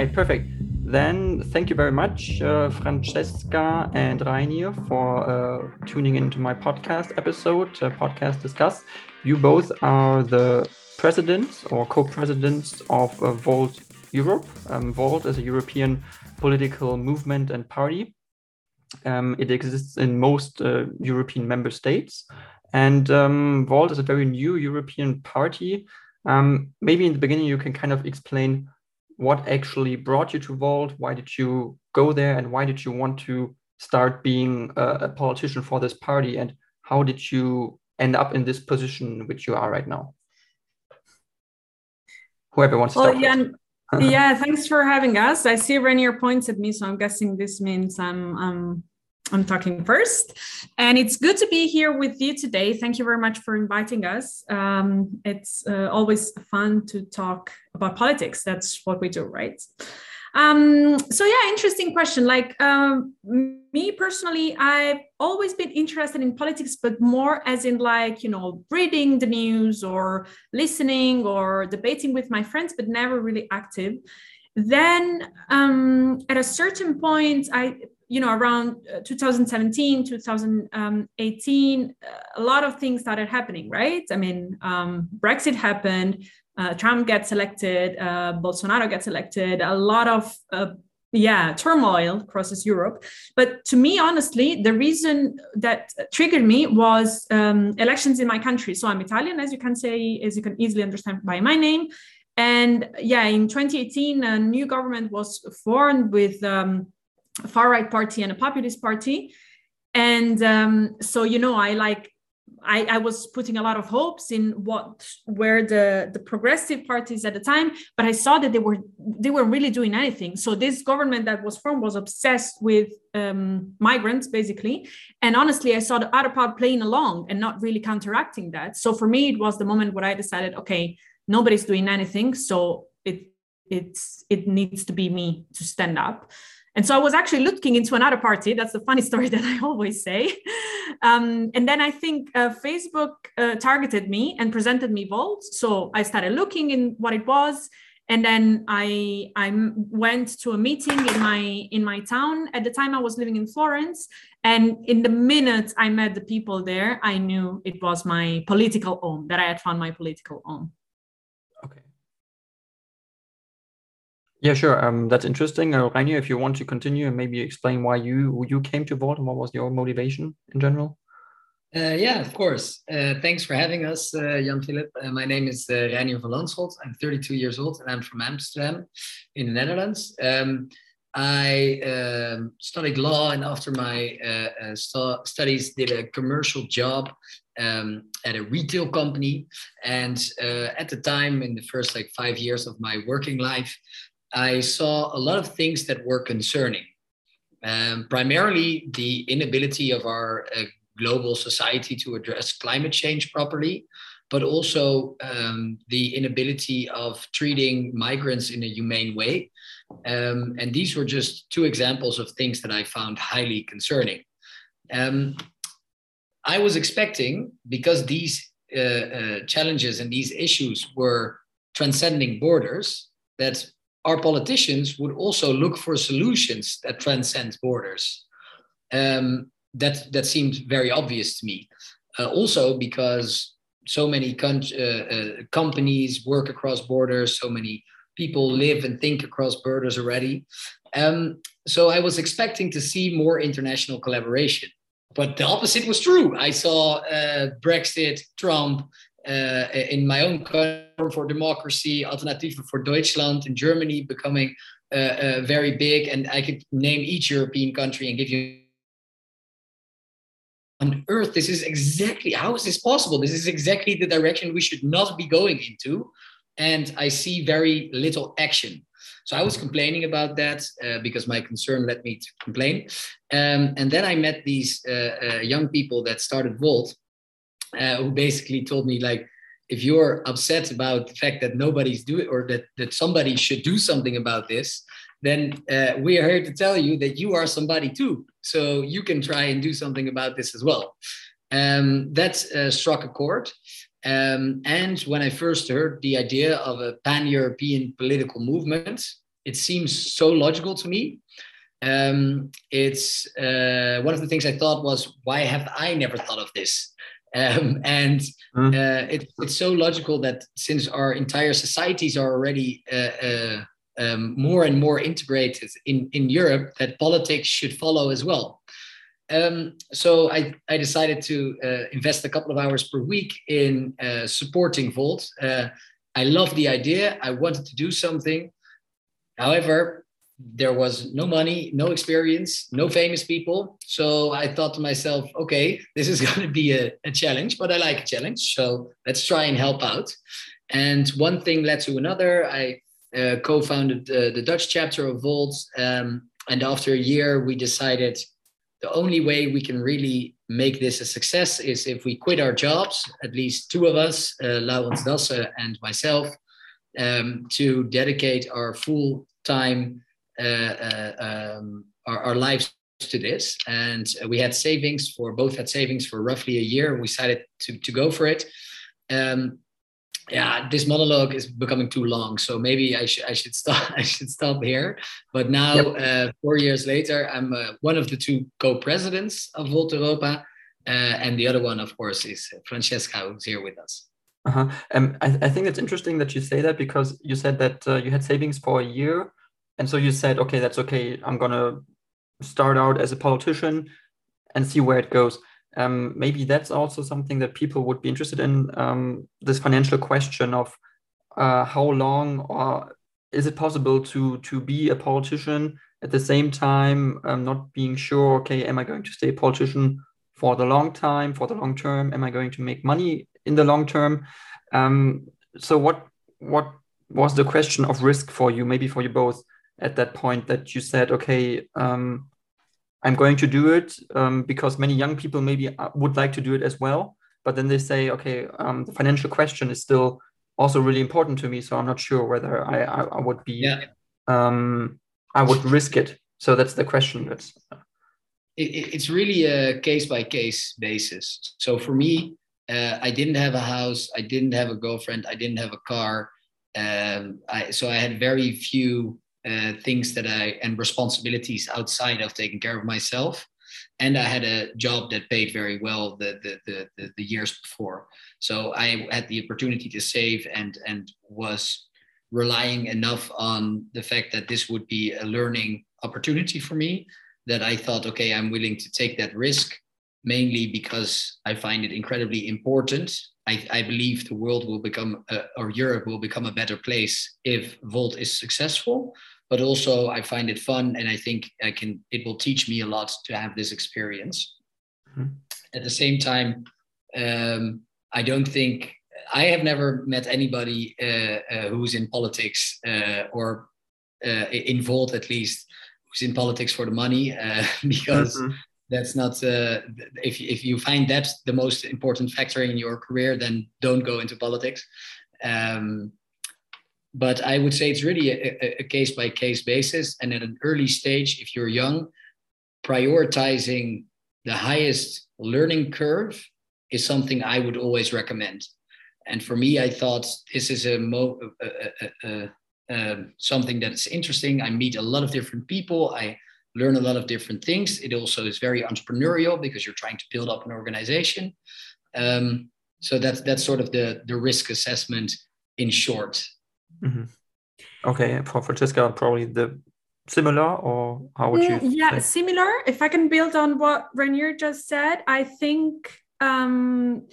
right, perfect. Then thank you very much, uh, Francesca and Reinier, for uh, tuning into my podcast episode, uh, Podcast Discuss. You both are the presidents or co-presidents of uh, Volt Europe. Um, Volt is a European political movement and party. Um, it exists in most uh, European member states. And um, Volt is a very new European party. Um, maybe in the beginning, you can kind of explain what actually brought you to Volt? Why did you go there? And why did you want to start being a, a politician for this party? And how did you end up in this position which you are right now? Whoever wants to well, start. Yeah, yeah, thanks for having us. I see Reinier points at me, so I'm guessing this means I'm I'm I'm talking first. And it's good to be here with you today. Thank you very much for inviting us. Um, it's uh, always fun to talk about politics. That's what we do, right? Um, so yeah, interesting question. Like um, me personally, I've always been interested in politics, but more as in like you know reading the news or listening or debating with my friends, but never really active. Then um, at a certain point, I you know around uh, 2017 2018 a lot of things started happening right? I mean um, brexit happened uh, trump gets elected uh, bolsonaro gets elected a lot of uh, yeah turmoil crosses europe. But to me honestly the reason that triggered me was um, elections in my country. So i'm italian as you can say as you can easily understand by my name. And yeah in 2018 a new government was formed with um, far right party and a populist party and um, so you know i like I, I, was putting a lot of hopes in what were the, the progressive parties at the time, but I saw that they were they weren't really doing anything. So this government that was formed was obsessed with um, migrants, basically. And honestly, I saw the other part playing along and not really counteracting that. So for me, it was the moment where I decided, okay, nobody's doing anything, so it it's it needs to be me to stand up. And so I was actually looking into another party. That's the funny story that I always say. Um, and then I think uh, Facebook uh, targeted me and presented me Volt. So I started looking in what it was. And then I I went to a meeting in my in my town. At the time, I was living in Florence, and in the minute I met the people there, I knew it was my political home that I had found my political home. Yeah, sure. Um, that's interesting. Uh, Reinier, if you want to continue and maybe explain why you you came to Volt and what was your motivation in general. Uh, yeah, of course. Uh, thanks for having us, uh, Jan Philip. Uh, my name is uh, Reinier van Lanschot. I'm 32 years old and I'm from Amsterdam in the Netherlands. Um, I um, studied law and after my uh, st- studies did a commercial job um, at a retail company. And at the time, in the first like five years of my working life, I saw a lot of things that were concerning. Um, primarily, the inability of our uh, global society to address climate change properly, but also um, the inability of treating migrants in a humane way. Um, and these were just two examples of things that I found highly concerning. Um, I was expecting, because these uh, uh, challenges and these issues were transcending borders, that our politicians would also look for solutions that transcend borders. Um, that that seemed very obvious to me. Uh, also because so many uh, uh, companies work across borders, so many people live and think across borders already. Um, so I was expecting to see more international collaboration, but the opposite was true. I saw uh, Brexit, Trump, in my own country for democracy, Alternative for Deutschland in Germany becoming uh, uh, very big. And I could name each European country and give you on earth this is exactly how is this possible this is exactly the direction we should not be going into and i see very little action so i was complaining about that uh, because my concern led me to complain um, and then i met these uh, uh, young people that started volt uh, who basically told me like if you're upset about the fact that nobody's doing or that that somebody should do something about this then uh, we are here to tell you that you are somebody too so you can try and do something about this as well um, that uh, struck a chord um, and when i first heard the idea of a pan-european political movement it seems so logical to me. Um, it's uh, one of the things I thought was, why have I never thought of this? Um, and mm. uh, it, it's so logical that since our entire societies are already uh, uh, um, more and more integrated in, in Europe, that politics should follow as well. Um, so I, I decided to uh, invest a couple of hours per week in uh, supporting Volt. Uh, I love the idea. I wanted to do something. However, there was no money, no experience, no famous people. So I thought to myself, okay, this is going to be a, a challenge, but I like a challenge. So let's try and help out. And one thing led to another. I uh, co founded uh, the Dutch chapter of Volt. Um, and after a year, we decided the only way we can really make this a success is if we quit our jobs, at least two of us, uh, Laurens Dassen and myself, um, to dedicate our full time um, our, our, lives to this. And we had savings for both had savings for roughly a year. And we decided to, to go for it. Um, yeah, this monologue is becoming too long, so maybe I should I should stop I should stop here. But now, yep. uh, four years later, I'm uh, one of the two co-presidents of Volt Europa, uh, and the other one, of course, is Francesca, who's here with us. Uh-huh. Um, I, I think it's interesting that you say that because you said that uh, you had savings for a year and so you said, okay, that's okay. I'm gonna start out as a politician and see where it goes. Um, maybe that's also something that people would be interested in. Um, this financial question of uh, how long or is it possible to to be a politician at the same time, um, not being sure. Okay, am I going to stay a politician for the long time, for the long term? Am I going to make money in the long term? Um, so what what was the question of risk for you? Maybe for you both at that point that you said, okay, um, I'm going to do it um, because many young people maybe uh, would like to do it as well. But then they say, okay, um, the financial question is still also really important to me. So I'm not sure whether I, I, I would be, yeah. Um, I would risk it. So that's the question. That's it, it's really a case by case basis. So for me, uh, I didn't have a house, I didn't have a girlfriend, I didn't have a car. Um, I, so I had very few uh, things that I and responsibilities outside of taking care of myself. And I had a job that paid very well the, the, the, the, the years before. So I had the opportunity to save and, and was relying enough on the fact that this would be a learning opportunity for me that I thought, okay, I'm willing to take that risk mainly because I find it incredibly important. I, I believe the world will become, uh, or Europe will become a better place if Volt is successful but also I find it fun and I think I can it will teach me a lot to have this experience. Mm-hmm. At the same time, um, I don't think I have never met anybody uh, uh, who's in politics uh, or uh, involved at least who's in politics for the money uh, because. Mm-hmm. That's not uh, if if you find that the most important factor in your career, then don't go into politics. Um, but I would say it's really a, case by case basis. And at an early stage, if you're young, prioritizing the highest learning curve is something I would always recommend. And for me, I thought this is a, mo- something that's interesting. I meet a lot of different people. I learn a lot of different things. It also is very entrepreneurial because you're trying to build up an organization. Um, so that's that's sort of the the risk assessment in short. Mm-hmm. Okay, for Francesca, probably the similar, or how would you? Mm, yeah, similar. If I can build on what Reinier just said, I think um,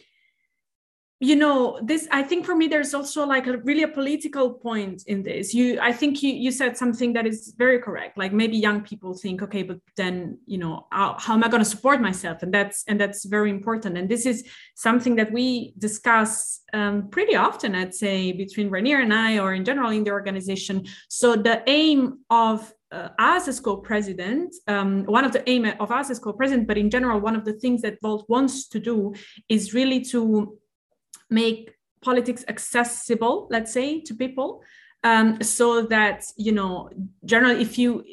you know this i think for me there's also like a really a political point in this. You i think you you said something that is very correct. Like maybe young people think okay but then you know how, how am i going to support myself? And that's and that's very important. And this is something that we discuss um, pretty often i'd say between Reinier and i or in general in the organization. So the aim of uh, us as co-president, um, one of the aim of us as co-president, but in general, one of the things that Volt wants to do is really to make politics accessible, let's say, to people, um, so that you know, generally, if you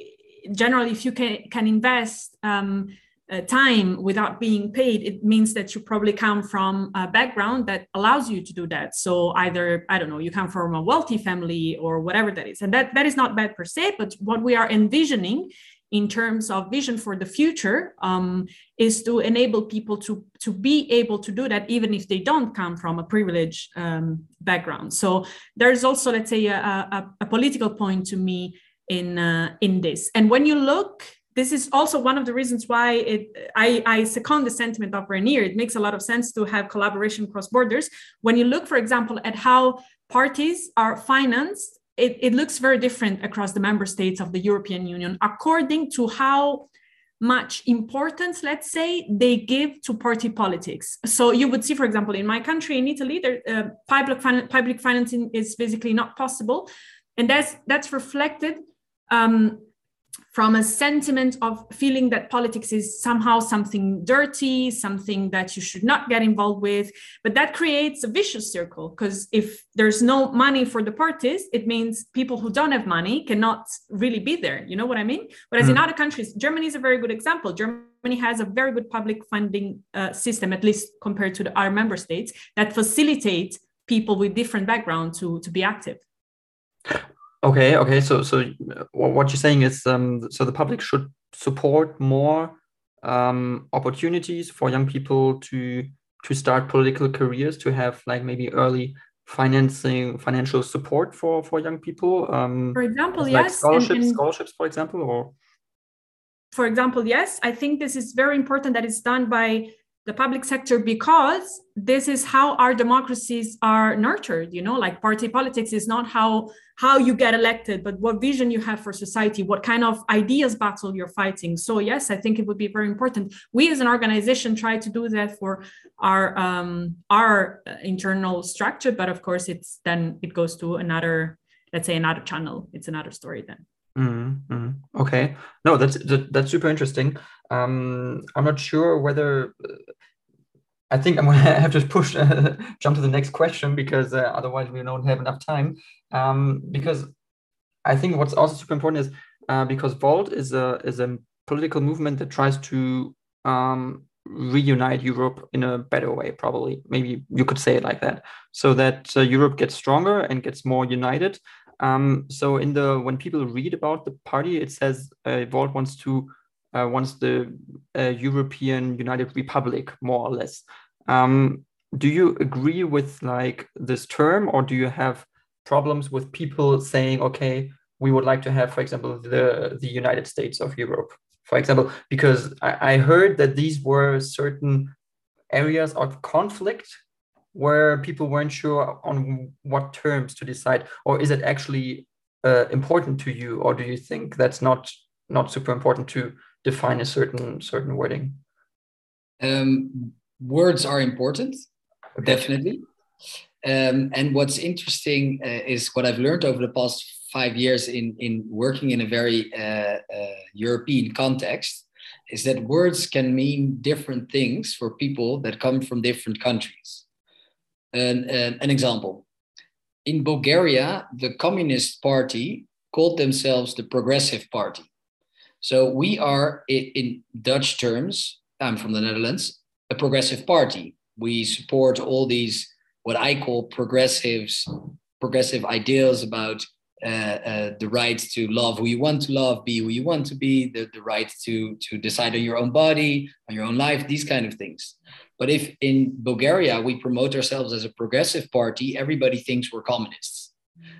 generally if you can can invest um, uh, time without being paid, it means that you probably come from a background that allows you to do that. So either I don't know, you come from a wealthy family or whatever that is, and that that is not bad per se. But what we are envisioning in terms of vision for the future um, is to enable people to to be able to do that even if they don't come from a privileged um, background. So there's also let's say a, a, a political point to me in uh, in this. And when you look this is also one of the reasons why it, I, I second the sentiment of Reinier. It makes a lot of sense to have collaboration cross borders. When you look, for example, at how parties are financed, it, it looks very different across the member states of the European Union according to how much importance, let's say, they give to party politics. So you would see, for example, in my country, in Italy, there, uh, public, fin- public financing is basically not possible. And that's, that's reflected um, from a sentiment of feeling that politics is somehow something dirty, something that you should not get involved with. But that creates a vicious circle because if there's no money for the parties, it means people who don't have money cannot really be there. You know what I mean? Whereas mm. in other countries, Germany is a very good example. Germany has a very good public funding uh, system, at least compared to the other member states, that facilitate people with different background to, to be active. Okay, okay. So, so what you're saying is, um, so the public should support more um, opportunities for young people to to start political careers, to have like maybe early financing, financial support for for young people. Um, for example, like yes, scholarships, and, and scholarships, for example, or for example, yes. I think this is very important that it's done by the public sector because this is how our democracies are nurtured you know like party politics is not how how you get elected but what vision you have for society what kind of ideas battle you're fighting. So yes i think it would be very important. We as an organization try to do that for our um, our internal structure but of course it's then it goes to another let's say another channel. It's another story then Mm-hmm. Okay, no, that's that, that's super interesting. Um, I'm not sure whether uh, I think I'm gonna have to push uh, jump to the next question because uh, otherwise we don't have enough time. Um, because I think what's also super important is uh, because Volt is a is a political movement that tries to um, reunite Europe in a better way, probably. Maybe you could say it like that, so that uh, Europe gets stronger and gets more united. Um, so in the when people read about the party, it says uh, Volt wants to uh, wants the uh, European United Republic more or less. Um, do you agree with like this term, or do you have problems with people saying, okay, we would like to have, for example, the the United States of Europe, for example, because I, I heard that these were certain areas of conflict where people weren't sure on what terms to decide or is it actually uh, important to you or do you think that's not not super important to define a certain certain wording? Um, words are important okay. definitely. Um, and what's interesting uh, is what i've learned over the past five years in in working in a very uh, uh european context is that words can mean different things for people that come from different countries an, an, an example. In Bulgaria, the Communist Party called themselves the Progressive Party. So we are, in Dutch terms, I'm from the Netherlands, a progressive party. We support all these, what I call progressives, progressive ideals about uh, uh, the right to love who you want to love, be who you want to be, the, the right to, to decide on your own body, on your own life, these kind of things. But if in Bulgaria we promote ourselves as a progressive party, everybody thinks we're communists.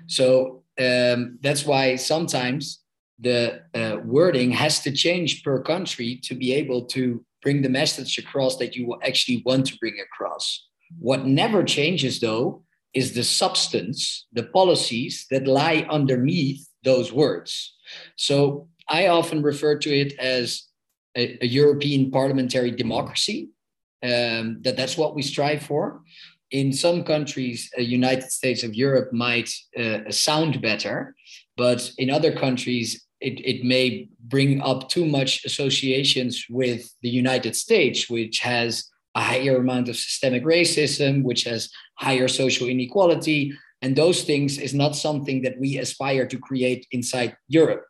So um, that's why sometimes the uh, wording has to change per country to be able to bring the message across that you actually want to bring across. What never changes, though, is the substance, the policies that lie underneath those words. So I often refer to it as a, a European parliamentary democracy um, that that's what we strive for. In some countries, uh, United States of Europe might uh, sound better, but in other countries, it, it may bring up too much associations with the United States, which has a higher amount of systemic racism, which has higher social inequality. And those things is not something that we aspire to create inside Europe.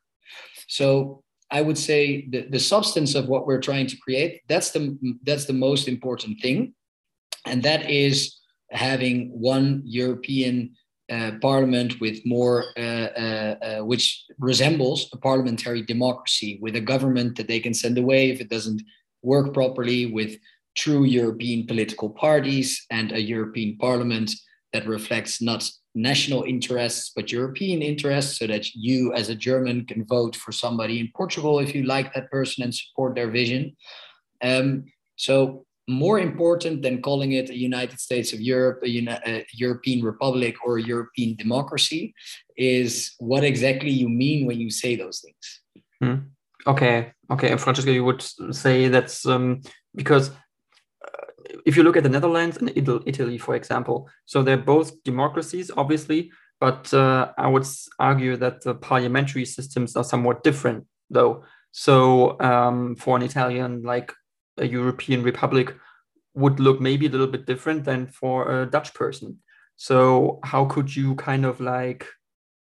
So I would say the, the substance of what we're trying to create, that's the that's the most important thing. And that is having one European uh, parliament with more, uh, uh, uh, which resembles a parliamentary democracy with a government that they can send away if it doesn't work properly, with true European political parties and a European parliament that reflects not national interests but European interests, so that you as a German can vote for somebody in Portugal if you like that person and support their vision. Um, so more important than calling it a United States of Europe, a, Uni- a, European Republic, or a European democracy is what exactly you mean when you say those things. Hmm. Okay, okay. And Francesca, you would say that's um, because if you look at the Netherlands and Italy, for example, so they're both democracies, obviously, but uh, I would argue that the parliamentary systems are somewhat different, though. So um, for an Italian, like a European republic would look maybe a little bit different than for a Dutch person. So how could you kind of like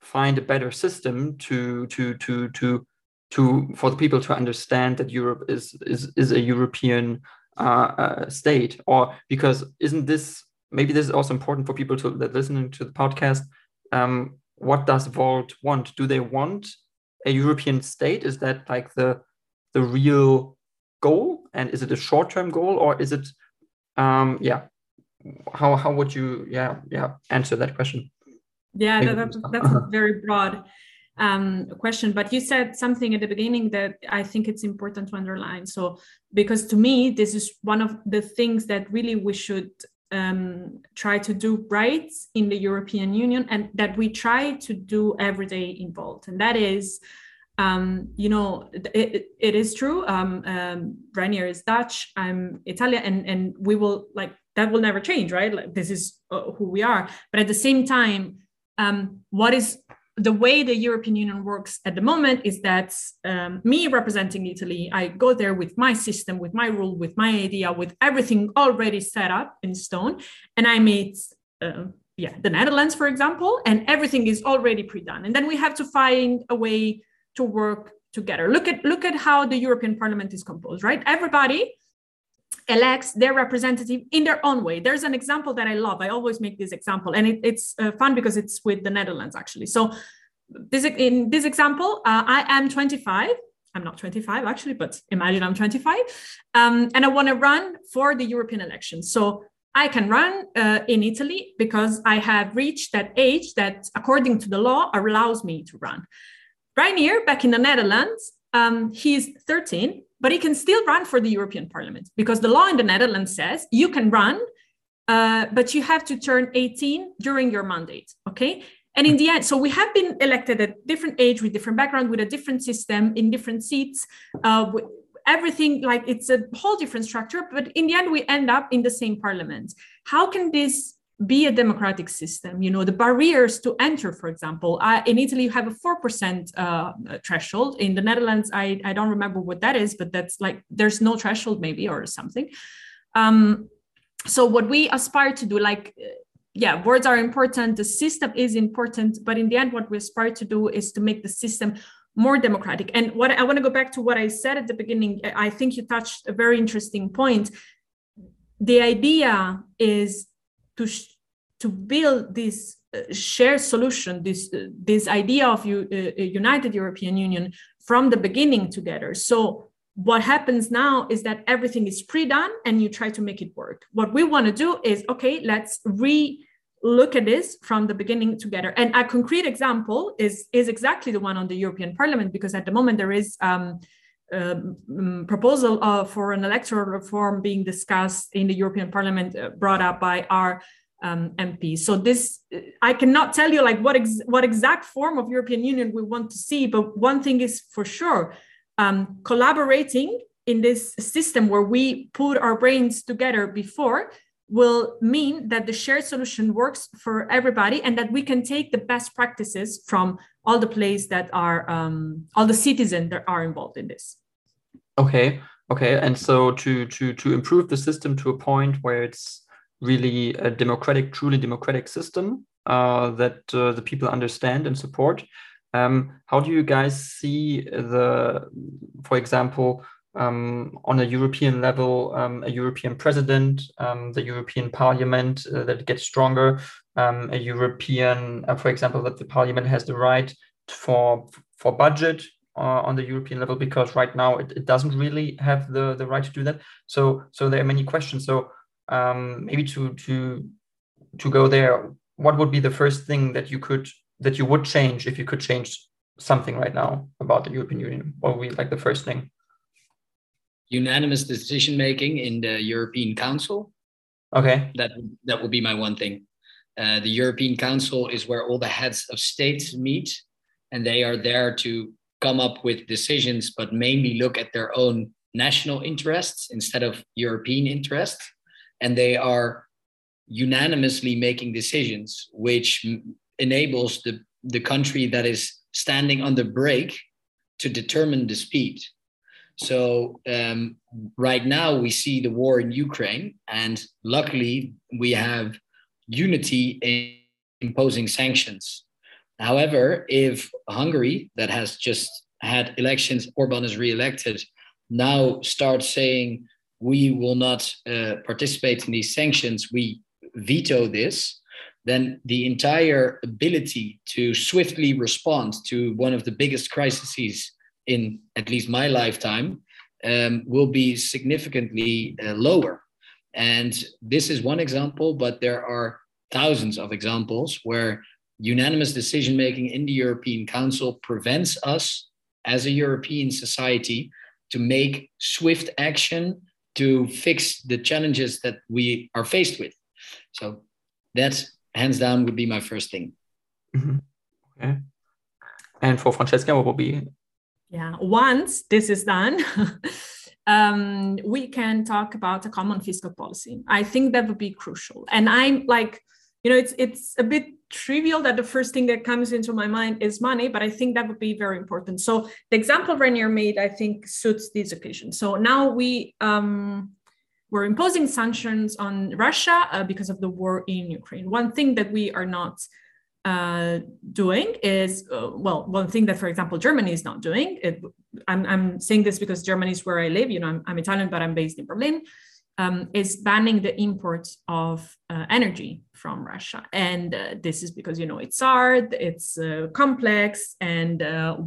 find a better system to to to to to for the people to understand that Europe is is is a European uh, uh, state, or because isn't this maybe this is also important for people to that listening to the podcast? Um, what does Volt want? Do they want a European state? Is that like the the real goal and is it a short-term goal or is it um yeah how how would you yeah yeah answer that question yeah that, that, that's very broad um, question but you said something at the beginning that i think it's important to underline so because to me this is one of the things that really we should um, try to do right in the european union and that we try to do every day in Volt and that is um, you know, it, it is true. Um, um, Reinier is Dutch. I'm Italian, and and we will like that will never change, right? Like this is uh, who we are. But at the same time, um, what is the way the European Union works at the moment is that um, me representing Italy, I go there with my system, with my rule, with my idea, with everything already set up in stone, and I meet. Uh, yeah, the Netherlands, for example, and everything is already pre-done. And then we have to find a way to work together. Look at look at how the European Parliament is composed, right? Everybody elects their representative in their own way. There's an example that I love. I always make this example, and it, it's uh, fun because it's with the Netherlands actually. So this in this example, uh, I am 25. I'm not 25 actually, but imagine I'm 25, um, and I want to run for the European elections. So I can run uh, in Italy because I have reached that age that, according to the law, allows me to run. Right here, back in the Netherlands, um, he's 13, but he can still run for the European Parliament because the law in the Netherlands says you can run, uh, but you have to turn 18 during your mandate. Okay. And in the end, so we have been elected at different age with different background, with a different system, in different seats, uh, everything like it's a whole different structure. But in the end, we end up in the same parliament. How can this be a democratic system you know the barriers to enter for example uh, in italy you have a 4% uh, threshold. In the netherlands I, I don't remember what that is but that's like there's no threshold maybe or something. Um, so what we aspire to do like yeah words are important the system is important but in the end what we aspire to do is to make the system more democratic. And what i want to go back to what i said at the beginning. I think you touched a very interesting point. The idea is to to build this uh, shared solution, this uh, this idea of you, uh, united European Union from the beginning together. So what happens now is that everything is pre-done and you try to make it work. What we want to do is okay, let's re look at this from the beginning together. And a concrete example is is exactly the one on the European Parliament because at the moment there is. Um, um, proposal uh, for an electoral reform being discussed in the European Parliament, uh, brought up by our um, MP. So this, I cannot tell you like what ex- what exact form of European Union we want to see, but one thing is for sure, um, collaborating in this system where we put our brains together before will mean that the shared solution works for everybody and that we can take the best practices from all the places that are um, all the citizens that are involved in this okay okay and so to to to improve the system to a point where it's really a democratic, truly democratic system uh, that uh, the people understand and support. Um, how do you guys see the, for example, um, on a European level, um, a European president, um, the European Parliament uh, that gets stronger, um, a European, uh, for example, that the Parliament has the right for for budget uh, on the European level because right now it, it doesn't really have the the right to do that. So so there are many questions. So um, maybe to to to go there, what would be the first thing that you could that you would change if you could change something right now about the European Union? What would be like the first thing? Unanimous decision making in the European Council. Okay. That that would be my one thing. Uh, the European Council is where all the heads of states meet, and they are there to come up with decisions, but mainly look at their own national interests instead of European interests. And they are unanimously making decisions, which enables the, the country that is standing on the brake to determine the speed. So um, right now we see the war in Ukraine, and luckily we have unity in imposing sanctions. However, if Hungary, that has just had elections, Orban is re-elected, now starts saying we will not uh, participate in these sanctions, we veto this, then the entire ability to swiftly respond to one of the biggest crises in at least my lifetime um, will be significantly uh, lower. And this is one example, but there are thousands of examples where unanimous decision making in the European Council prevents us as a European society to make swift action to fix the challenges that we are faced with. So that's hands down would be my first thing. Mm-hmm. Okay. And for Francesca, what will be? Yeah, once this is done, um, we can talk about a common fiscal policy. I think that would be crucial. And I'm like, you know, it's it's a bit trivial that the first thing that comes into my mind is money, but I think that would be very important. So the example Reinier made, I think, suits this occasion. So now we um, we're imposing sanctions on Russia uh, because of the war in Ukraine. One thing that we are not uh, doing is, uh, well, one thing that, for example, Germany is not doing. It, I'm, I'm, saying this because Germany is where I live. You know, I'm, I'm Italian, but I'm based in Berlin. Um, is banning the imports of uh, energy from Russia, and uh, this is because you know it's hard, it's uh, complex, and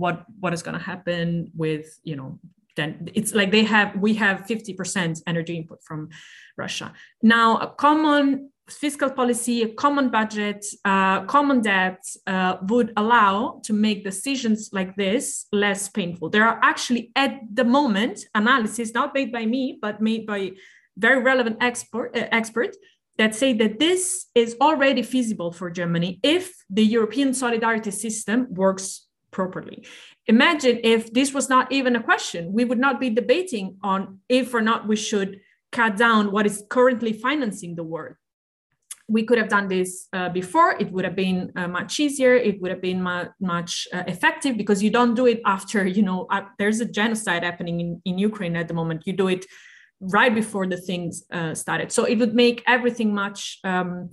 what what is going to happen with you know then it's like they have we have 50% energy input from russia. Now a common fiscal policy a common budget uh, common debt uh, would allow to make decisions like this less painful. There are actually at the moment analysis not made by me but made by very relevant expert uh, expert that say that this is already feasible for germany if the european solidarity system works properly. Imagine if this was not even a question. We would not be debating on if or not we should cut down what is currently financing the war we could have done this uh, before. It would have been uh, much easier. It would have been mu- much uh, effective because you don't do it after you know uh, there's a genocide happening in, in ukraine at the moment. You do it right before the things uh, started so it would make everything much um,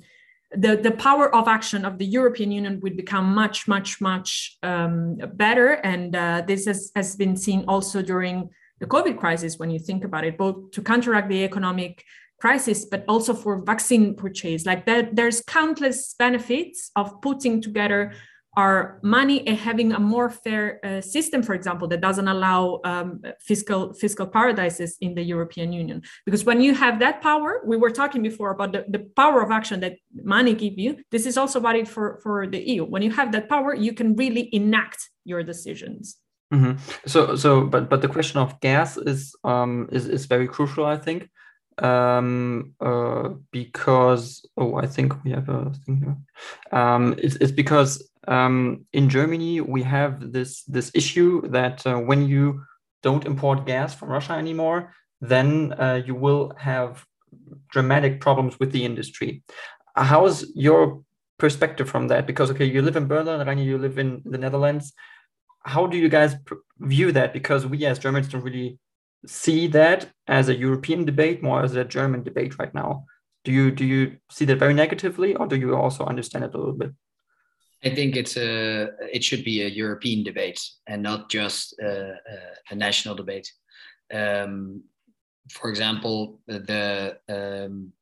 the, the power of action of the European Union would become much, much, much um, better. And uh, this has, has been seen also during the COVID crisis, when you think about it, both to counteract the economic crisis, but also for vaccine purchase. Like that, there's countless benefits of putting together our money and having a more fair uh, system, for example, that doesn't allow um, fiscal fiscal paradises in the European Union. Because when you have that power, we were talking before about the, the power of action that money give you. This is also valid for, for the EU. When you have that power, you can really enact your decisions. Mm-hmm. So, so, but but the question of gas is um, is is very crucial, I think, um, uh, because oh, I think we have a thing here. Um, it's, it's because um, in Germany, we have this this issue that uh, when you don't import gas from Russia anymore, then uh, you will have dramatic problems with the industry. How is your perspective from that? Because okay, you live in Berlin, Rainer, you live in the Netherlands. How do you guys view that? Because we as Germans don't really see that as a European debate, more as a German debate right now. Do you do you see that very negatively, or do you also understand it a little bit? I think it's a it should be a European debate and not just a, a national debate. Um, for example, the um,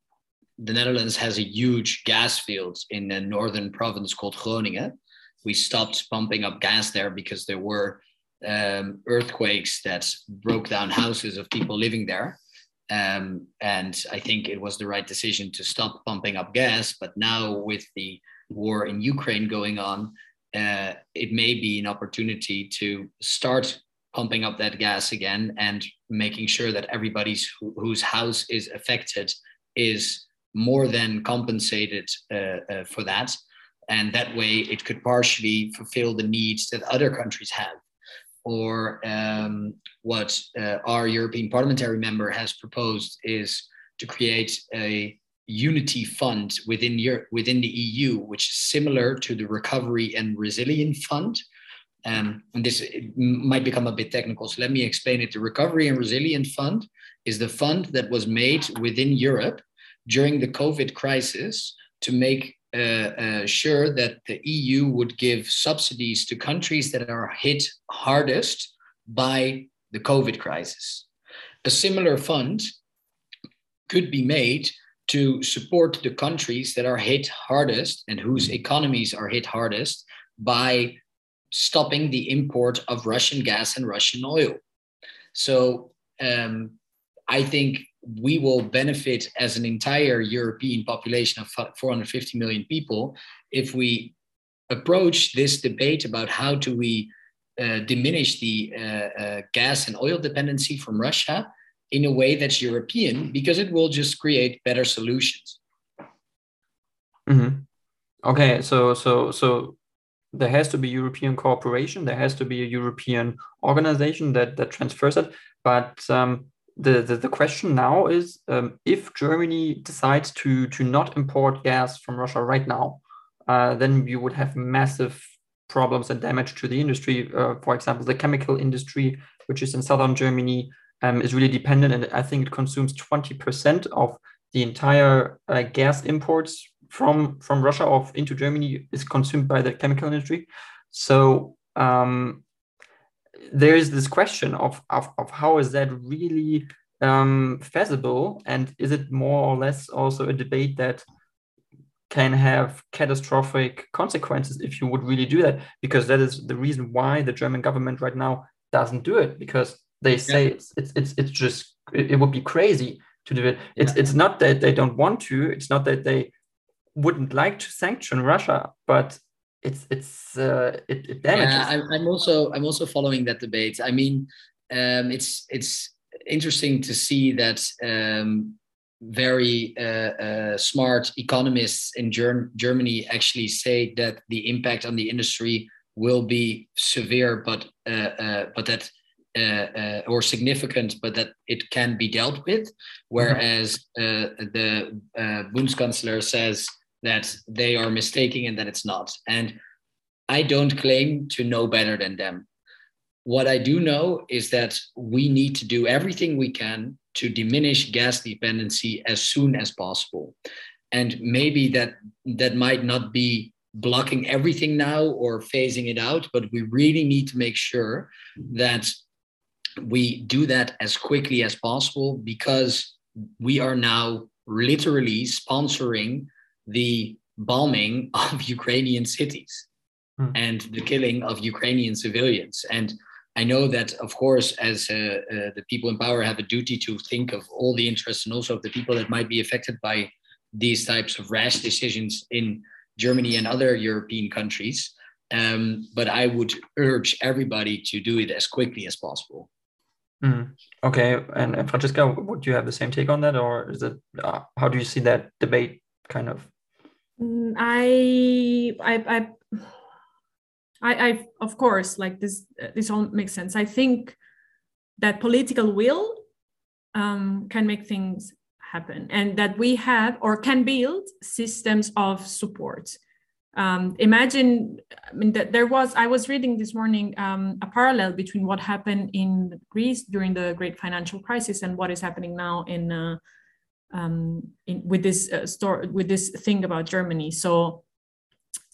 the Netherlands has a huge gas field in the northern province called Groningen. We stopped pumping up gas there because there were um, earthquakes that broke down houses of people living there. Um, and I think it was the right decision to stop pumping up gas. But now, with the war in Ukraine going on, uh, it may be an opportunity to start pumping up that gas again and making sure that everybody whose house is affected is more than compensated uh, uh, for that. And that way it could partially fulfill the needs that other countries have. Or um, what uh, our European parliamentary member has proposed is to create a unity fund within, Europe, within the EU, which is similar to the Recovery and Resilience Fund. Um, and this might become a bit technical, so let me explain it. The Recovery and Resilience Fund is the fund that was made within Europe during the COVID crisis to make uh, uh, sure that the EU would give subsidies to countries that are hit hardest by the COVID crisis. A similar fund could be made to support the countries that are hit hardest and whose economies are hit hardest by stopping the import of Russian gas and Russian oil. So um, I think we will benefit as an entire European population of 450 million people if we approach this debate about how do we uh, diminish the uh, uh, gas and oil dependency from Russia in a way that's European, because it will just create better solutions. Mm-hmm. Okay, so so so there has to be European cooperation. There has to be a European organization that that transfers it. But um, the, the, the question now is um, if Germany decides to to not import gas from Russia right now, uh, then you would have massive problems and damage to the industry. Uh, for example, the chemical industry, which is in southern Germany, um, is really dependent, and I think it consumes twenty percent of the entire uh, gas imports from from Russia or into Germany is consumed by the chemical industry. So um, there is this question of, of, of how is that really um, feasible and is it more or less also a debate that can have catastrophic consequences if you would really do that because that is the reason why the german government right now doesn't do it because they say yeah. it's, it's it's it's just it, it, would be crazy to do it it's yeah. it's not that they don't want to it's not that they wouldn't like to sanction russia but it's it's uh, it, it damages. Yeah, I'm, I'm also I'm also following that debate. I mean, um, it's it's interesting to see that um, very uh, uh, smart economists in Germ- Germany actually say that the impact on the industry will be severe, but uh, uh but that. Uh, uh, or significant, but that it can be dealt with. Whereas the Bundeskanzler says that they are mistaking and that it's not. And I don't claim to know better than them. What I do know is that we need to do everything we can to diminish gas dependency as soon as possible. And maybe that that might not be blocking everything now or phasing it out, but we really need to make sure that we do that as quickly as possible because we are now literally sponsoring the bombing of Ukrainian cities mm. and the killing of Ukrainian civilians. And I know that, of course, as uh, uh, the people in power have a duty to think of all the interests and also of the people that might be affected by these types of rash decisions in Germany and other European countries. Um, but I would urge everybody to do it as quickly as possible. Mm. Okay, and, and Francesca, would you have the same take on that, or is it uh, how do you see that debate kind of Mm, I, I, I, I, I, of course, like this, this all makes sense. I think that political will um, can make things happen, and that we have or can build systems of support. Um, imagine, I mean, that there was. I was reading this morning um, a parallel between what happened in Greece during the great financial crisis and what is happening now in. Uh, um, in, with this uh, story with this thing about Germany. So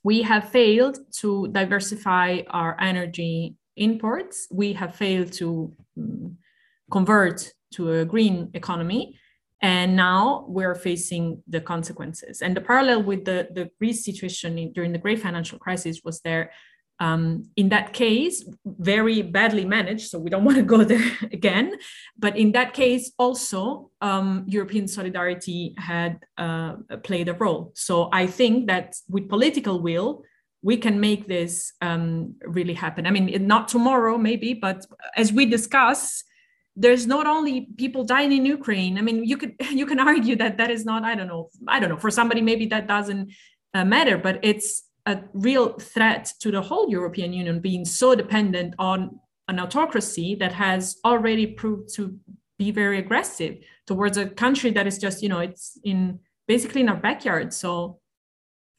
we have failed to diversify our energy imports. We have failed to um, convert to a green economy. And now we're facing the consequences. And the parallel with the, the Greece situation during the great financial crisis was there um, in that case, very badly managed. So we don't want to go there again. But in that case, also um, European solidarity had uh, played a role. So I think that with political will, we can make this um, really happen. I mean, not tomorrow, maybe, but as we discuss, there's not only people dying in Ukraine. I mean, you could you can argue that that is not. I don't know. I don't know. For somebody, maybe that doesn't uh, matter, but it's a real threat to the whole European Union being so dependent on an autocracy that has already proved to be very aggressive towards a country that is just, you know, it's in basically in our backyard. So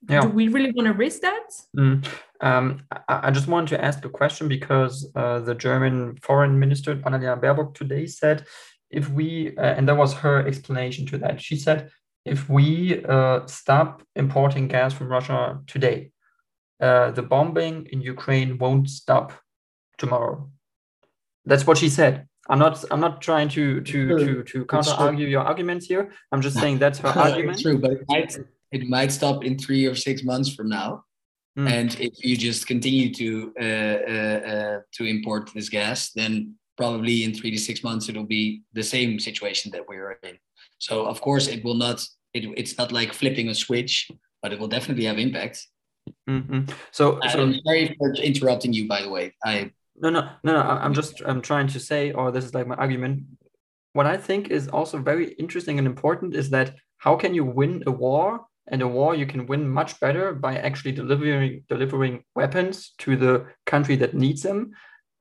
yeah. do we really want to risk that? Mm. Um, I, I, just want to ask a question because uh, the German foreign minister, Annalena Baerbock, today said if we, uh, and that was her explanation to that, she said, if we uh, stop importing gas from Russia today, uh, the bombing in Ukraine won't stop tomorrow. That's what she said. I'm not. I'm not trying to to to to counter argue your arguments here. I'm just saying that's her argument. True, but it might it might stop in three or six months from now. Mm. And if you just continue to uh, uh, uh, to import this gas, then probably in three to six months it'll be the same situation that we're in. So of course it will not. It, it's not like flipping a switch, but it will definitely have impact. Mm-hmm. So, so I'm sorry for interrupting you. By the way, I no no no no. I'm just I'm trying to say, or this is like my argument. What I think is also very interesting and important is that how can you win a war? And a war you can win much better by actually delivering delivering weapons to the country that needs them.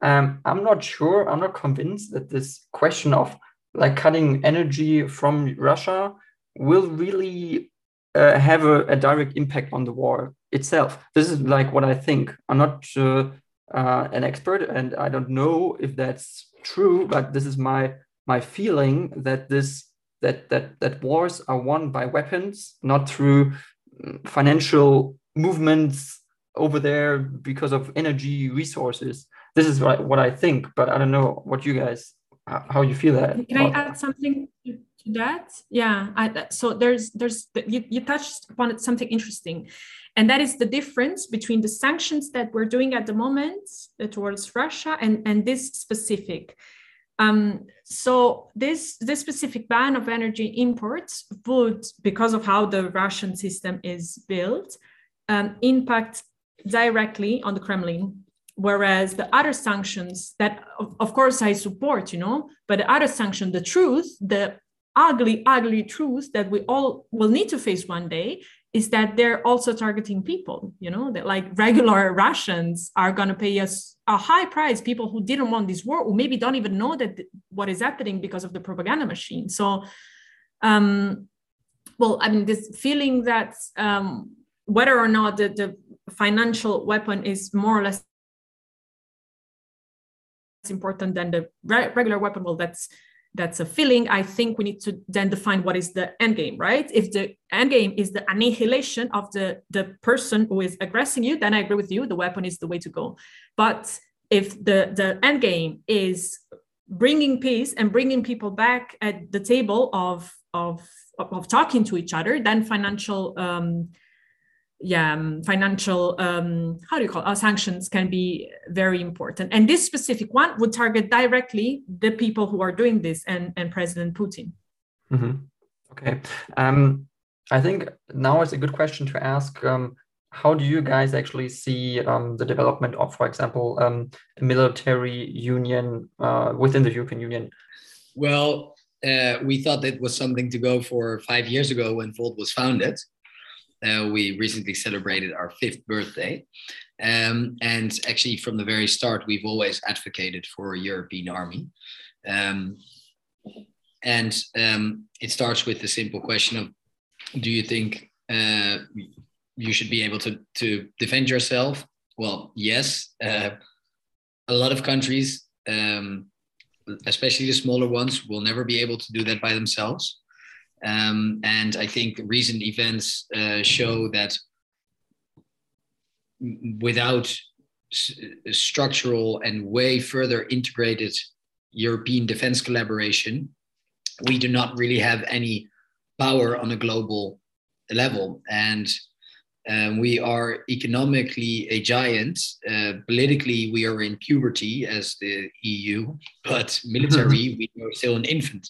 Um, I'm not sure. I'm not convinced that this question of like cutting energy from Russia will really uh, have a, a, direct impact on the war itself. This is like what I think. I'm not uh, uh, an expert, and I don't know if that's true, but this is my my feeling that this that that that wars are won by weapons, not through mm, financial movements over there because of energy resources. This is what, what I think, but I don't know what you guys how you feel that. Can I add something to that? Yeah. I, so there's there's you, you touched upon something interesting, and that is the difference between the sanctions that we're doing at the moment towards Russia and and this specific. Um, so this this specific ban of energy imports would, because of how the Russian system is built, um, impact directly on the Kremlin. Whereas the other sanctions that of, of, course i support you know but the other sanction the truth the ugly ugly truth that we all will need to face one day is that they're also targeting people you know that like regular russians are going to pay us a high price. People who didn't want this war who maybe don't even know that what is happening because of the propaganda machine. So um well i mean this feeling that um whether or not the, the financial weapon is more or less important than the re- regular weapon well that's that's a feeling i think we need to then define what is the end game right? If the end game is the annihilation of the the person who is aggressing you then i agree with you the weapon is the way to go. But if the the end game is bringing peace and bringing people back at the table of of of talking to each other then financial um, yeah, um, financial um, how do you call it? Uh, sanctions can be very important. And this specific one would target directly the people who are doing this and, and President Putin. Mm-hmm. Okay. Um, I think now is a good question to ask. Um, how do you guys actually see um, the development of, for example, um, a military union uh, within the European Union? Well, uh, we thought it was something to go for five years ago when Volt was founded. Uh, we recently celebrated our fifth birthday. Um, and actually, from the very start, we've always advocated for a European army. Um, and um, it starts with the simple question of do you think uh, you should be able to, to defend yourself? Well, yes. Uh, a lot of countries, um, especially the smaller ones, will never be able to do that by themselves. Um, and I think recent events uh, show that without structural and way further integrated European defense collaboration, we do not really have any power on a global level. And um, we are economically a giant. Uh, politically, we are in puberty as the EU, but military, we are still an infant.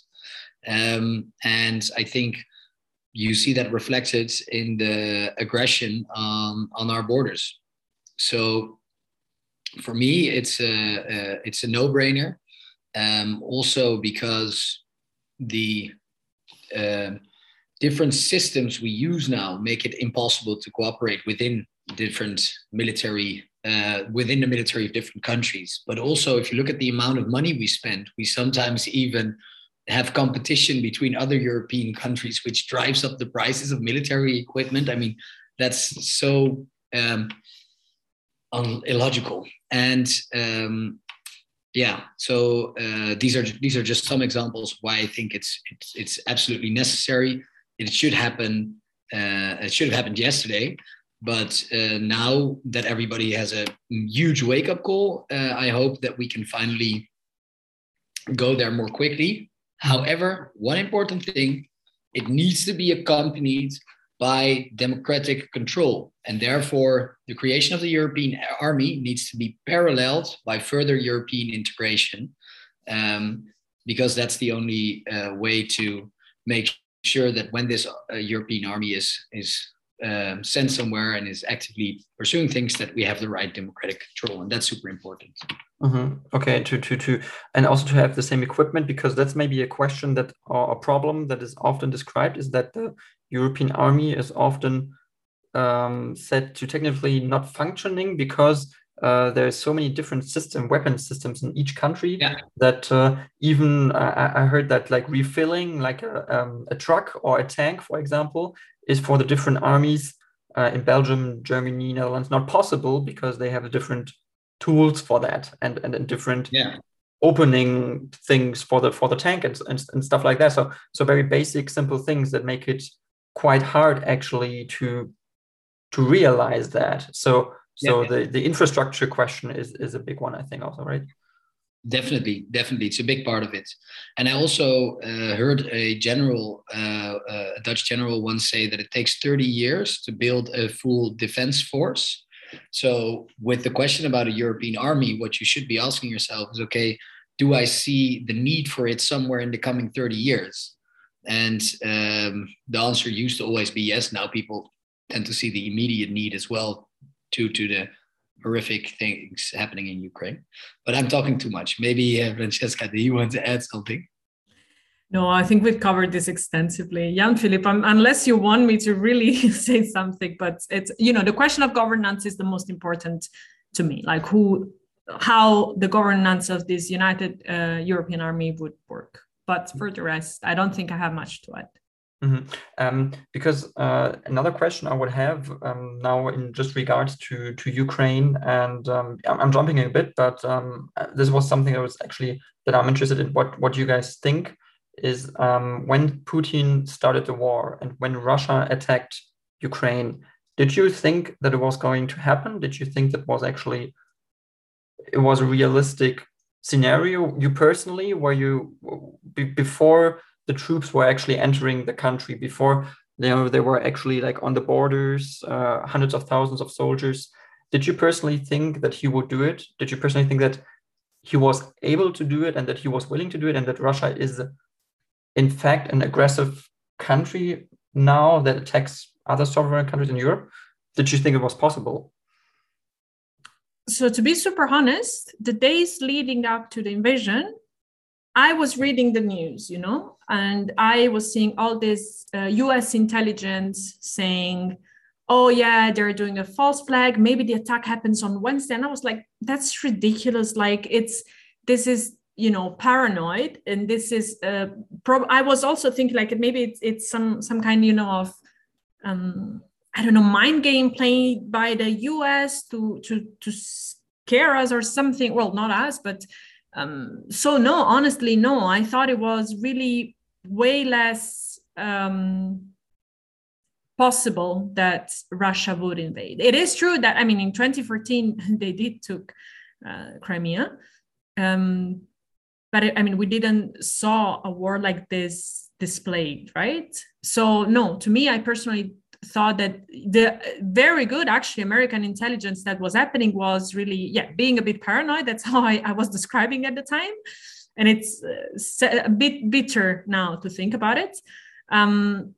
Um, and I think you see that reflected in the aggression on, on our borders. So for me, it's a, a it's a no-brainer. Um, also because the uh, different systems we use now make it impossible to cooperate within different military uh, within the military of different countries. But also, if you look at the amount of money we spend, we sometimes even have competition between other European countries, which drives up the prices of military equipment. I mean, that's so um, un- illogical. And um, yeah, so uh, these are these are just some examples why I think it's it's it's absolutely necessary. It should happen. Uh, it should have happened yesterday, but uh, now that everybody has a huge wake up call, uh, I hope that we can finally go there more quickly However, one important thing, it needs to be accompanied by democratic control. And therefore, the creation of the European army needs to be paralleled by further European integration, um, because that's the only uh, way to make sure that when this uh, European army is, is um, sent somewhere and is actively pursuing things, that we have the right democratic control. And that's super important. Mm-hmm. Okay, to to to, and also to have the same equipment because that's maybe a question that or a problem that is often described is that the European army is often um, said to technically not functioning because uh, there's so many different system weapon systems in each country yeah. that uh, even I, I, heard that like refilling like a, um, a truck or a tank, for example, is for the different armies uh, in Belgium, Germany, Netherlands not possible because they have a different tools for that and and, and different yeah. opening things for the for the tank and, and, and stuff like that so so very basic simple things that make it quite hard actually to to realize that so so yeah. the the infrastructure question is is a big one i think also right definitely definitely it's a big part of it and i also uh, heard a general uh, uh, a dutch general once say that it takes 30 years to build a full defense force so, with the question about a European army, what you should be asking yourself is okay, do I see the need for it somewhere in the coming 30 years? And um, the answer used to always be yes. Now people tend to see the immediate need as well due to the horrific things happening in Ukraine. But I'm talking too much. Maybe uh, Francesca, do you want to add something? No, I think we've covered this extensively. Jan Philip, unless you want me to really say something, but it's, you know, the question of governance is the most important to me, like who, how the governance of this United uh, European Army would work. But for the rest, I don't think I have much to add. Mm-hmm. Um, because uh, another question I would have um, now in just regards to to Ukraine, and um, I'm, jumping a bit, but um, this was something that was actually that I'm interested in. What what you guys think is um, when Putin started the war and when Russia attacked Ukraine, did you think that it was going to happen? Did you think that was actually it was a realistic scenario? You personally, were you before the troops were actually entering the country, before you know they were actually like on the borders, uh, hundreds of thousands of soldiers? Did you personally think that he would do it? Did you personally think that he was able to do it and that he was willing to do it and that Russia is in fact an aggressive country now that attacks other sovereign countries in Europe? Did you think it was possible? So, to be super honest, the days leading up to the invasion, I was reading the news, you know, and I was seeing all this uh, US intelligence saying, oh, yeah, they're doing a false flag. Maybe the attack happens on Wednesday. And I was like, that's ridiculous. Like, it's this is you know paranoid and this is uh, prob- i was also thinking like maybe it's, it's some some kind you know of um i don't know mind game played by the us to to to scare us or something well not us but um so no honestly no i thought it was really way less um possible that Russia would invade. It is true that I mean in 2014 they did took uh, Crimea, um, but it, I mean we didn't saw a war like this displayed, right? So no, to me, I personally thought that the very good actually American intelligence that was happening was really yeah being a bit paranoid. That's how I, I was describing at the time, and it's uh, a bit bitter now to think about it. Um,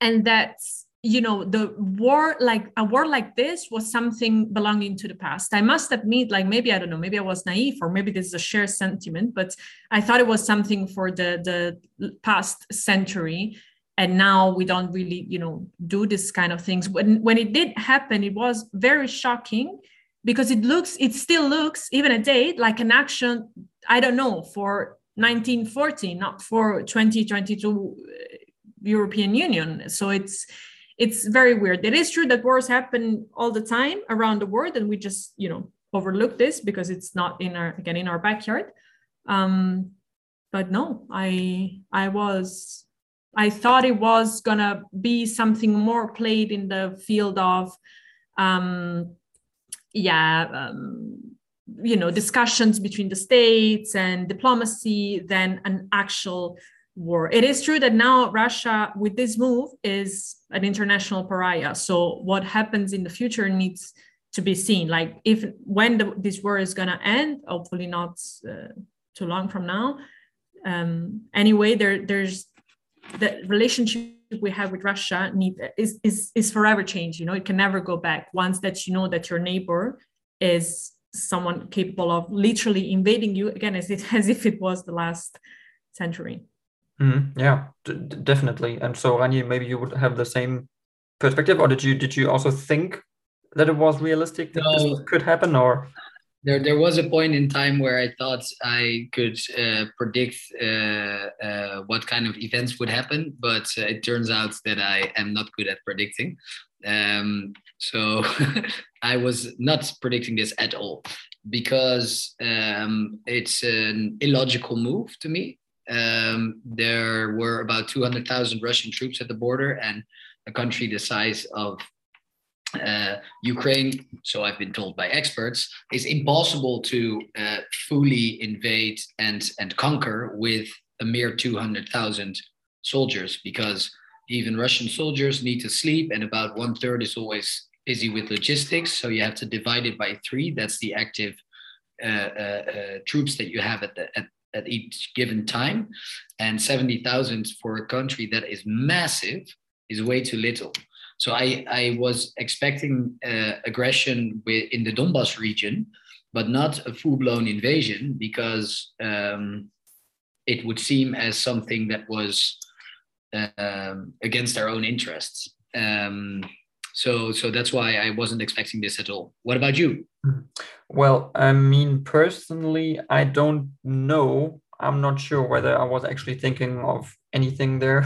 and that's you know the war like a war like this was something belonging to the past i must admit like maybe i don't know maybe i was naive or maybe this is a shared sentiment but i thought it was something for the the past century and now we don't really you know do this kind of things when when it did happen it was very shocking because it looks it still looks even a day like an action i don't know for 1914 not for 2022 European Union. So it's it's very weird. It is true that wars happen all the time around the world, and we just you know overlook this because it's not in our again in our backyard. Um, but no, I I was I thought it was gonna be something more played in the field of um, yeah um, you know discussions between the states and diplomacy than an actual war. It is true that now Russia, with this move, is an international pariah. So what happens in the future needs to be seen. Like if when the, this war is going to end, hopefully not uh, too long from now. Um, anyway, there there's the relationship we have with Russia need is is is forever changed. You know, it can never go back. Once that you know that your neighbor is someone capable of literally invading you again, as it as if it was the last century. Mm, yeah, definitely. And so, Rani, maybe you would have the same perspective, or did you did you also think that it was realistic that no. this could happen, or? There, there was a point in time where I thought I could uh, predict uh, uh, what kind of events would happen, but uh, it turns out that I am not good at predicting. Um, so I was not predicting this at all because um, it's an illogical move to me um, there were about 200,000 Russian troops at the border, and a country the size of uh, Ukraine, so I've been told by experts, is impossible to uh, fully invade and, and conquer with a mere 200,000 soldiers because even Russian soldiers need to sleep, and about one third is always busy with logistics. So you have to divide it by three. That's the active uh, uh, uh troops that you have at the, at, at each given time. And 70,000 for a country that is massive is way too little. So I, I was expecting uh, aggression in the Donbass region, but not a full blown invasion because um, it would seem as something that was um, against our own interests. Um, so, so that's why I wasn't expecting this at all. What about you? Well, I mean, personally, I don't know. I'm not sure whether I was actually thinking of anything there,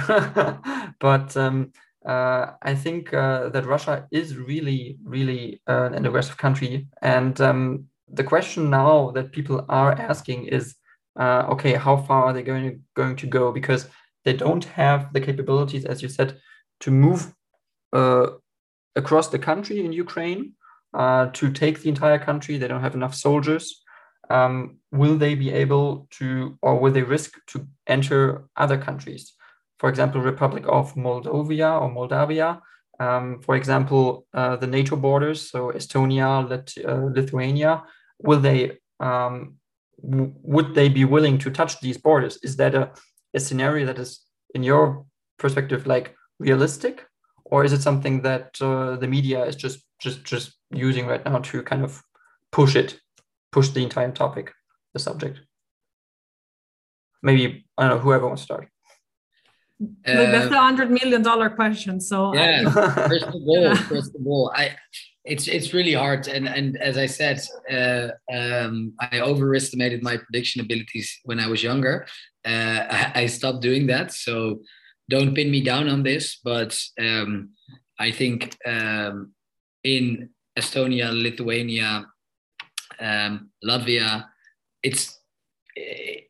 but um, uh, I think uh, that Russia is really, really uh, an aggressive country. And um, the question now that people are asking is, uh, okay, how far are they going to, going to go? Because they don't have the capabilities, as you said, to move uh, across the country in Ukraine uh, to take the entire country. They don't have enough soldiers. Um, will they be able to, or will they risk to enter other countries? For example, Republic of Moldova or Moldavia. Um, for example, uh, the NATO borders, so Estonia, Lit- uh, Lithuania. Will they? Um, would they be willing to touch these borders? Is that a, a scenario that is, in your perspective, like realistic? or is it something that uh, the media is just just just using right now to kind of push it, push the entire topic, the subject? Maybe I don't know. Whoever wants to start. Uh, that's a hundred million dollar question. So yeah, first of all, yeah. first of all, I it's it's really hard, and and as I said, uh, um, I overestimated my prediction abilities when I was younger. Uh, I, I stopped doing that, so don't pin me down on this, but um, I think um, in Estonia, Lithuania, um, Latvia, it's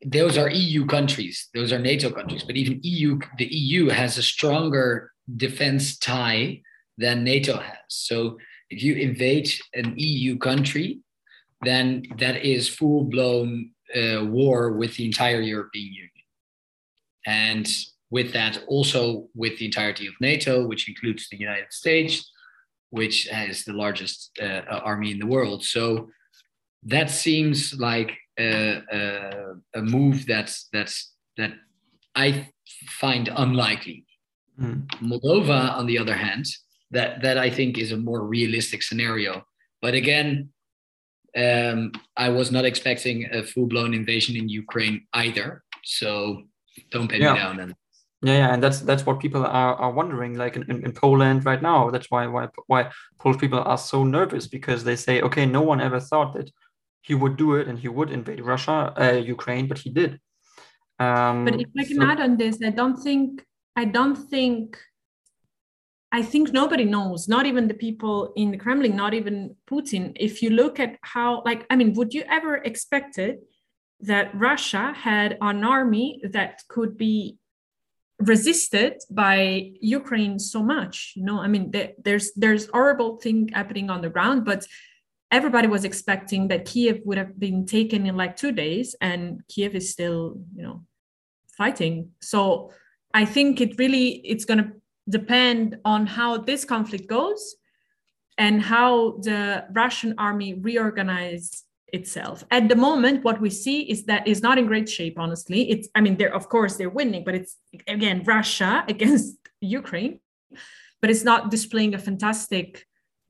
those are EU countries, those are NATO countries, but even EU, the EU has a stronger defense tie than NATO has. So if you invade an EU country, then that is full blown uh, war with the entire European Union. And with that, also with the entirety of NATO, which includes the United States, which has the largest uh, army in the world. So that seems like a, a, a move that's that's that I find unlikely. Mm. Moldova, on the other hand, that that I think is a more realistic scenario. But again, um, I was not expecting a full blown invasion in Ukraine either. So don't pay yeah. me down. And yeah, yeah, and that's that's what people are, are wondering. Like in, in, in Poland right now, that's why why why Polish people are so nervous because they say, okay, no one ever thought that he would do it and he would invade Russia, uh, Ukraine, but he did. Um, but if I can so, add on this, I don't think I don't think I think nobody knows, not even the people in the Kremlin, not even Putin. If you look at how, like, I mean, would you ever expect it that Russia had an army that could be resisted by Ukraine so much? You know, I mean, there's there's horrible thing happening on the ground, but everybody was expecting that Kiev would have been taken in like two days, and Kiev is still, you know, fighting. So I think it really it's going to depend on how this conflict goes and how the Russian army reorganize itself. At the moment, what we see is that is not in great shape. Honestly, it's I mean they're of course they're winning, but it's again Russia against Ukraine, but it's not displaying a fantastic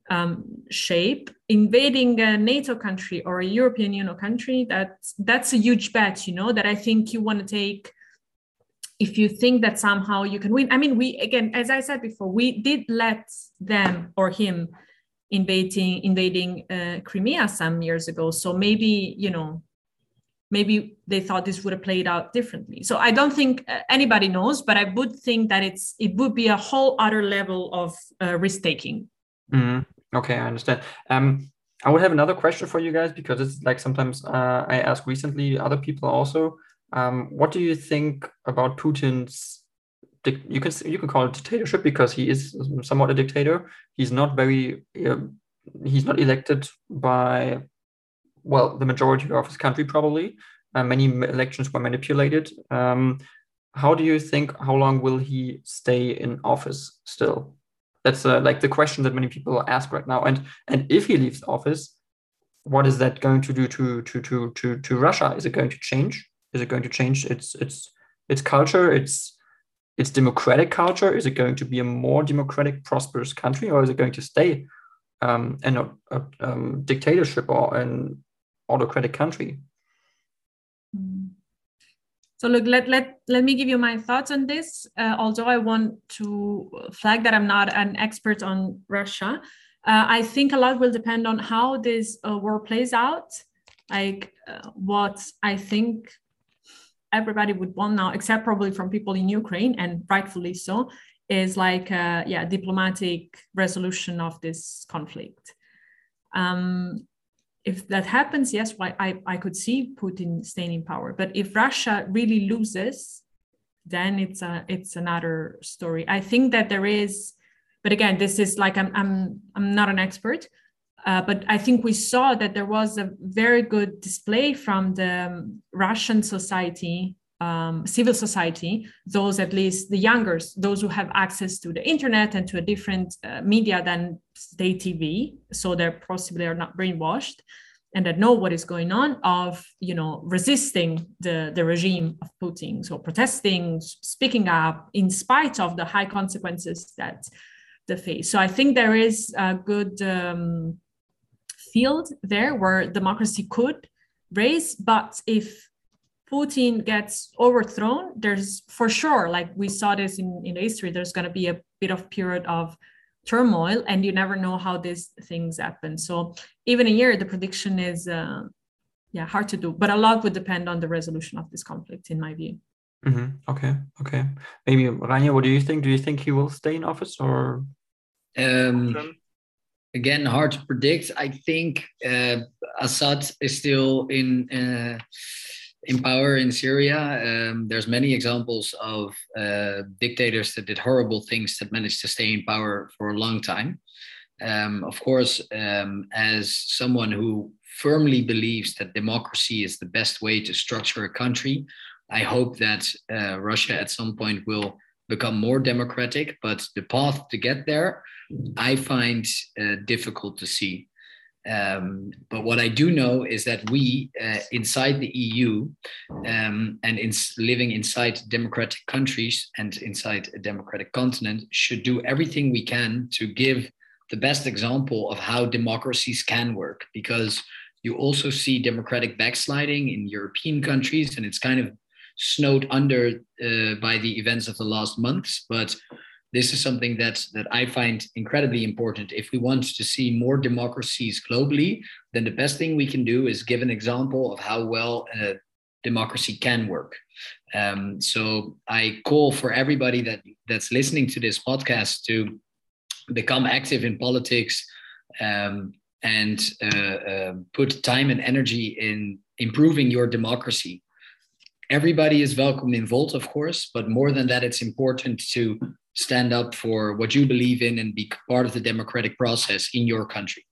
um, shape, invading a NATO country or a European Union country, that's that's a huge bet, you know, that I think you want to take if you think that somehow you can win. I mean, we again, as I said before, we did let them or him invading invading uh, Crimea some years ago. So maybe you know, maybe they thought this would have played out differently. So I don't think uh, anybody knows, but I would think that it's it would be a whole other level of uh, risk taking. Mm-hmm. Okay, I understand. Um, I would have another question for you guys because it's like sometimes uh, I ask recently other people also. Um, what do you think about Putin's? You can you can call it dictatorship because he is somewhat a dictator. He's not very. Uh, he's not elected by, well, the majority of his country probably. Uh, many elections were manipulated. Um, how do you think? How long will he stay in office still? That's uh, like the question that many people ask right now. And and if he leaves office, what is that going to do to to to to to Russia? Is it going to change? Is it going to change its its its culture? Its its democratic culture? Is it going to be a more democratic, prosperous country, or is it going to stay um, in a, um, dictatorship or an autocratic country? Mm. So look, let, let, let me give you my thoughts on this. Uh, although I want to flag that I'm not an expert on Russia, uh, I think a lot will depend on how this uh, war plays out. Like uh, what I think everybody would want now, except probably from people in Ukraine, and rightfully so, is like a, yeah diplomatic resolution of this conflict. Um, if that happens, yes, why I, I could see Putin staying in power. But if Russia really loses, then it's a it's another story. I think that there is, but again, this is like I'm I'm I'm not an expert, uh, but I think we saw that there was a very good display from the um, Russian society, um, civil society, those at least the younger, those who have access to the internet and to a different uh, media than state TV, so they're possibly are not brainwashed and that know what is going on of you know resisting the, the regime of Putin, so protesting, speaking up in spite of the high consequences that they face. So I think there is a good um, field there where democracy could raise, but if Putin gets overthrown, there's for sure, like we saw this in, in history, there's going to be a bit of period of turmoil and you never know how these things happen. So even a year, the prediction is, uh, yeah, hard to do, but a lot would depend on the resolution of this conflict, in my view. Mm-hmm. Okay, okay. Maybe Reinier, what do you think? Do you think he will stay in office or? Um, again, hard to predict. I think uh, Assad is still in. Uh, in power in Syria. Um, there's many examples of uh, dictators that did horrible things that managed to stay in power for a long time. Um, of course, um, as someone who firmly believes that democracy is the best way to structure a country, I hope that uh, Russia at some point will become more democratic. But the path to get there, I find uh, difficult to see. Um, but what I do know is that we uh, inside the EU um, and in living inside democratic countries and inside a democratic continent should do everything we can to give the best example of how democracies can work because you also see democratic backsliding in European countries and it's kind of snowed under uh, by the events of the last months but this is something that that I find incredibly important. If we want to see more democracies globally, then the best thing we can do is give an example of how well democracy can work. Um, so I call for everybody that that's listening to this podcast to become active in politics um, and uh, uh, put time and energy in improving your democracy. Everybody is welcome involved, of course, but more than that, it's important to stand up for what you believe in and be part of the democratic process in your country.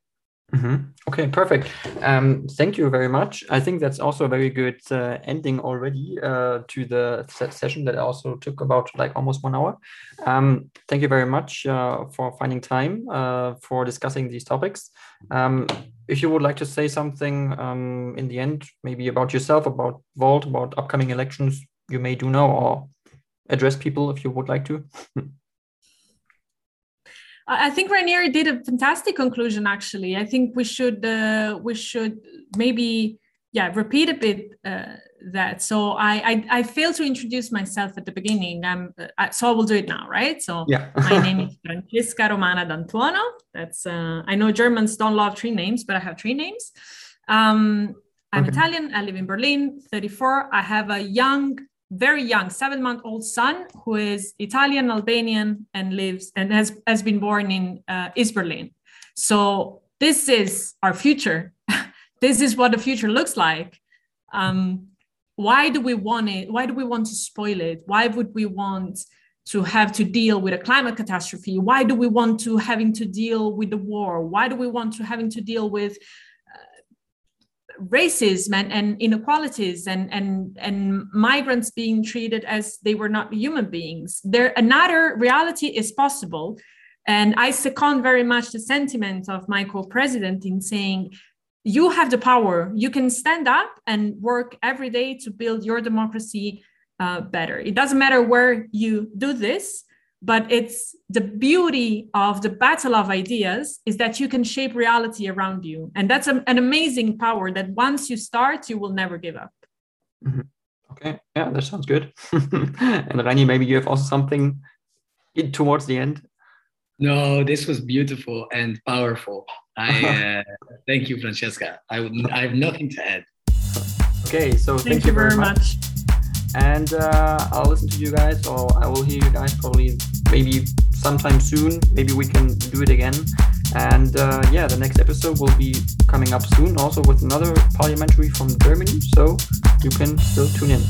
Mm-hmm. Okay, perfect. Um, thank you very much. I think that's also a very good uh, ending already uh, to the session that also took about like almost one hour. Um, thank you very much uh, for finding time uh, for discussing these topics. Um, if you would like to say something um, in the end, maybe about yourself, about Volt, about upcoming elections, you may do now, or address people if you would like to. I think Reinier did a fantastic conclusion. Actually, I think we should uh, we should maybe yeah repeat a bit uh, that. So I, I, I failed to introduce myself at the beginning. Um, so I will do it now, right? So yeah. my name is Francesca Romana D'Antuono. That's uh, I know Germans don't love three names, but I have three names. Um, I'm okay. Italian. I live in Berlin. 34. I have a young very young seven month old son who is Italian, Albanian, and lives and has, has been born in uh, East Berlin. So this is our future. this is what the future looks like. Um, why do we want it? Why do we want to spoil it? Why would we want to have to deal with a climate catastrophe? Why do we want to having to deal with the war? Why do we want to having to deal with racism and, and inequalities and, and, and migrants being treated as they were not human beings. There, another reality is possible. And I second very much the sentiment of my co-president in saying, you have the power. You can stand up and work every day to build your democracy uh, better. It doesn't matter where you do this but it's the beauty of the battle of ideas is that you can shape reality around you. And that's a, an amazing power that once you start you will never give up. Mm-hmm. okay. Yeah that sounds good. And rani maybe you have also something in, towards the end? No this was beautiful and powerful. I uh, thank you francesca. I, I have nothing to add. Okay so thank, thank you, very much. much and uh, I'll listen to you guys, or I will hear you guys probably maybe sometime soon. Maybe we can do it again. And uh, yeah, the next episode will be coming up soon, also with another parliamentary from Germany. So you can still tune in.